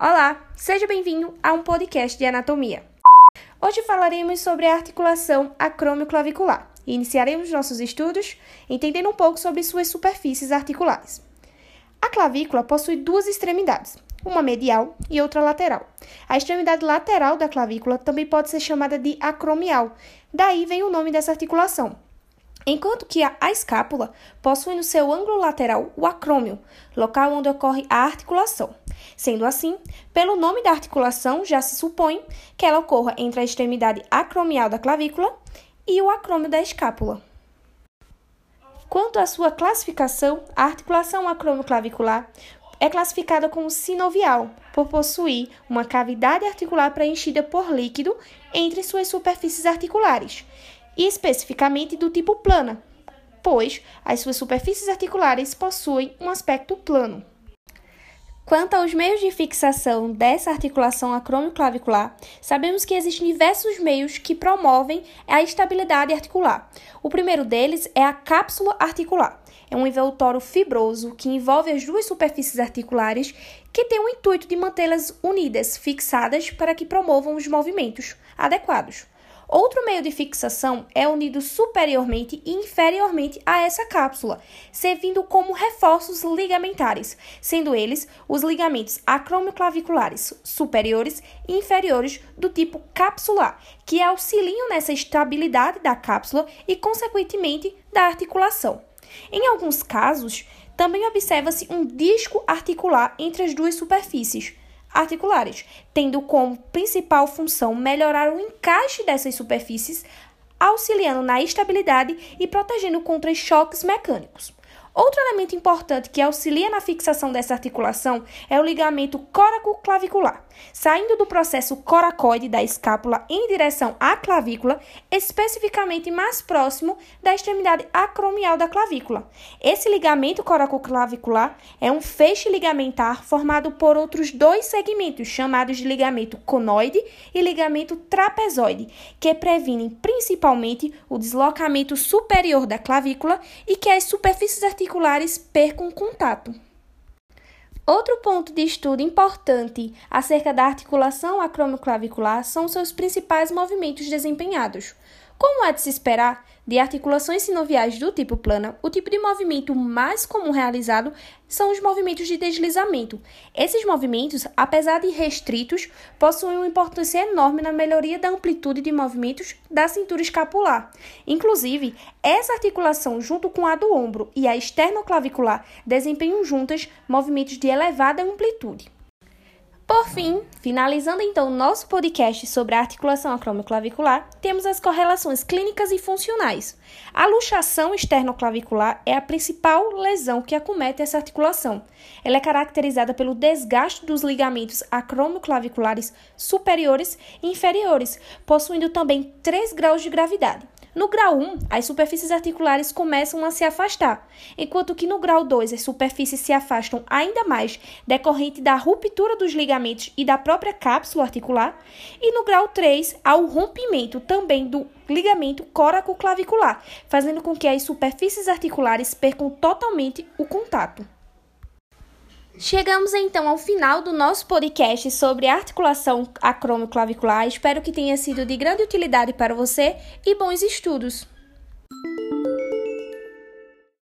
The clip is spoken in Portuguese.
Olá, seja bem-vindo a um podcast de anatomia. Hoje falaremos sobre a articulação acromioclavicular e iniciaremos nossos estudos entendendo um pouco sobre suas superfícies articulares. A clavícula possui duas extremidades, uma medial e outra lateral. A extremidade lateral da clavícula também pode ser chamada de acromial, daí vem o nome dessa articulação enquanto que a, a escápula possui no seu ângulo lateral o acrômio, local onde ocorre a articulação. Sendo assim, pelo nome da articulação já se supõe que ela ocorra entre a extremidade acromial da clavícula e o acrômio da escápula. Quanto à sua classificação, a articulação acromioclavicular é classificada como sinovial, por possuir uma cavidade articular preenchida por líquido entre suas superfícies articulares, e especificamente do tipo plana, pois as suas superfícies articulares possuem um aspecto plano. Quanto aos meios de fixação dessa articulação acromioclavicular, sabemos que existem diversos meios que promovem a estabilidade articular. O primeiro deles é a cápsula articular. É um envoltório fibroso que envolve as duas superfícies articulares que tem o intuito de mantê-las unidas, fixadas para que promovam os movimentos adequados. Outro meio de fixação é unido superiormente e inferiormente a essa cápsula, servindo como reforços ligamentares, sendo eles os ligamentos acromioclaviculares superiores e inferiores do tipo capsular, que auxiliam nessa estabilidade da cápsula e, consequentemente, da articulação. Em alguns casos, também observa-se um disco articular entre as duas superfícies, articulares, tendo como principal função melhorar o encaixe dessas superfícies, auxiliando na estabilidade e protegendo contra choques mecânicos. Outro elemento importante que auxilia na fixação dessa articulação é o ligamento coraco-clavicular. Saindo do processo coracoide da escápula em direção à clavícula, especificamente mais próximo da extremidade acromial da clavícula. Esse ligamento coraco-clavicular é um feixe ligamentar formado por outros dois segmentos, chamados de ligamento conoide e ligamento trapezoide, que previnem principalmente o deslocamento superior da clavícula e que as superfícies articulares articulares percam contato. Outro ponto de estudo importante acerca da articulação acromioclavicular são seus principais movimentos desempenhados. Como é de se esperar, de articulações sinoviais do tipo plana, o tipo de movimento mais comum realizado são os movimentos de deslizamento. Esses movimentos, apesar de restritos, possuem uma importância enorme na melhoria da amplitude de movimentos da cintura escapular. Inclusive, essa articulação, junto com a do ombro e a esternoclavicular, desempenham juntas movimentos de elevada amplitude. Por fim, finalizando então nosso podcast sobre a articulação acromioclavicular, temos as correlações clínicas e funcionais. A luxação externoclavicular é a principal lesão que acomete essa articulação. Ela é caracterizada pelo desgaste dos ligamentos acromioclaviculares superiores e inferiores, possuindo também três graus de gravidade. No grau 1, as superfícies articulares começam a se afastar, enquanto que no grau 2 as superfícies se afastam ainda mais decorrente da ruptura dos ligamentos e da própria cápsula articular, e no grau 3 há o rompimento também do ligamento coraco-clavicular, fazendo com que as superfícies articulares percam totalmente o contato. Chegamos então ao final do nosso podcast sobre articulação acromioclavicular. Espero que tenha sido de grande utilidade para você e bons estudos.